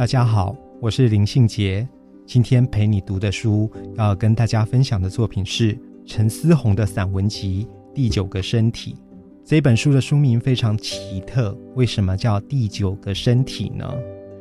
大家好，我是林信杰。今天陪你读的书，要跟大家分享的作品是陈思宏的散文集《第九个身体》。这本书的书名非常奇特，为什么叫《第九个身体》呢？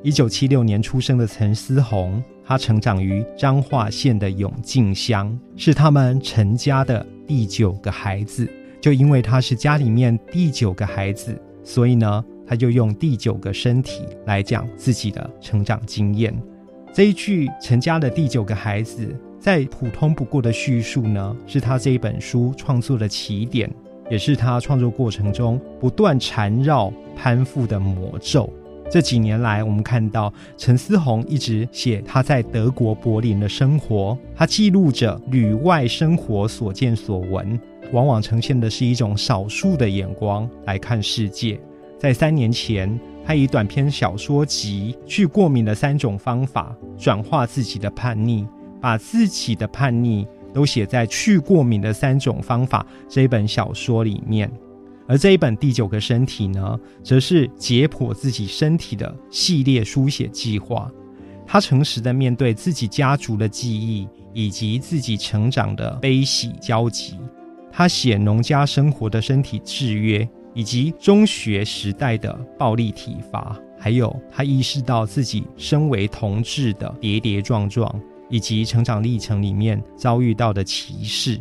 一九七六年出生的陈思宏，他成长于彰化县的永靖乡，是他们陈家的第九个孩子。就因为他是家里面第九个孩子，所以呢。他就用第九个身体来讲自己的成长经验。这一句陈家的第九个孩子，再普通不过的叙述呢，是他这一本书创作的起点，也是他创作过程中不断缠绕攀附的魔咒。这几年来，我们看到陈思宏一直写他在德国柏林的生活，他记录着旅外生活所见所闻，往往呈现的是一种少数的眼光来看世界。在三年前，他以短篇小说集《去过敏的三种方法》转化自己的叛逆，把自己的叛逆都写在《去过敏的三种方法》这一本小说里面。而这一本第九个身体呢，则是解剖自己身体的系列书写计划。他诚实的面对自己家族的记忆，以及自己成长的悲喜交集。他写农家生活的身体制约。以及中学时代的暴力体罚，还有他意识到自己身为同志的跌跌撞撞，以及成长历程里面遭遇到的歧视。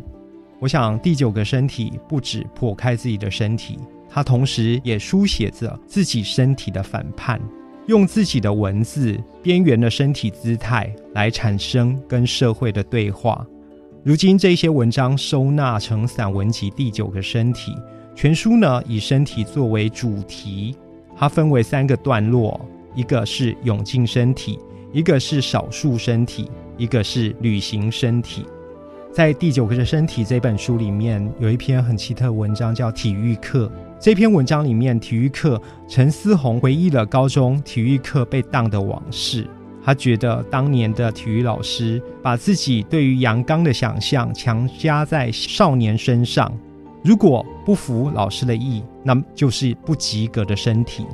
我想第九个身体不止破开自己的身体，他同时也书写着自己身体的反叛，用自己的文字边缘的身体姿态来产生跟社会的对话。如今这些文章收纳成散文集《第九个身体》。全书呢以身体作为主题，它分为三个段落，一个是永进身体，一个是少数身体，一个是旅行身体。在第九个身体这本书里面，有一篇很奇特的文章叫体育课。这篇文章里面，体育课陈思宏回忆了高中体育课被当的往事。他觉得当年的体育老师把自己对于阳刚的想象强加在少年身上。如果不服老师的意，那么就是不及格的身体。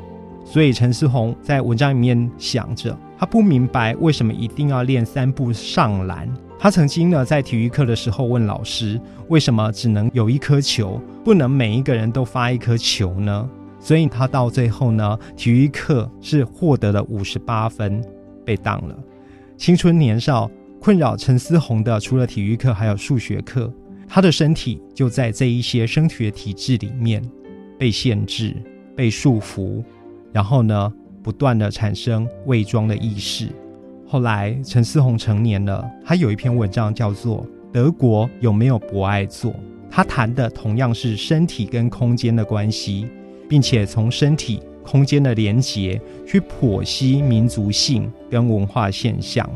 所以陈思宏在文章里面想着，他不明白为什么一定要练三步上篮。他曾经呢在体育课的时候问老师，为什么只能有一颗球，不能每一个人都发一颗球呢？所以他到最后呢，体育课是获得了五十八分，被当了。青春年少困扰陈思宏的，除了体育课，还有数学课。他的身体就在这一些升学体制里面被限制、被束缚，然后呢，不断的产生伪装的意识。后来陈思宏成年了，他有一篇文章叫做《德国有没有博爱座》，他谈的同样是身体跟空间的关系，并且从身体、空间的连结去剖析民族性跟文化现象。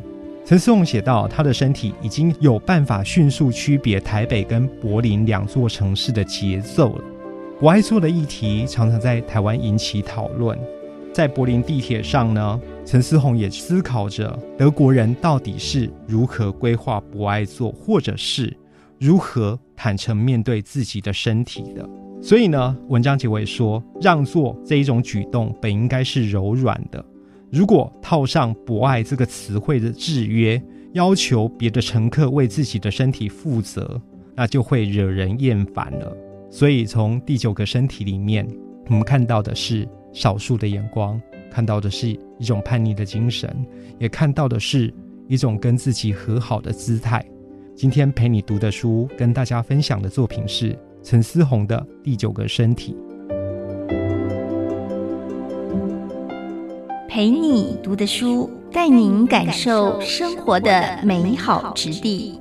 陈思宏写道：“他的身体已经有办法迅速区别台北跟柏林两座城市的节奏了。我爱做的议题常常在台湾引起讨论。在柏林地铁上呢，陈思宏也思考着德国人到底是如何规划博爱座，或者是如何坦诚面对自己的身体的。所以呢，文章结尾说，让座这一种举动本应该是柔软的。”如果套上“博爱”这个词汇的制约，要求别的乘客为自己的身体负责，那就会惹人厌烦了。所以，从第九个身体里面，我们看到的是少数的眼光，看到的是一种叛逆的精神，也看到的是一种跟自己和好的姿态。今天陪你读的书，跟大家分享的作品是陈思宏的《第九个身体》。陪你读的书，带您感受生活的美好质地。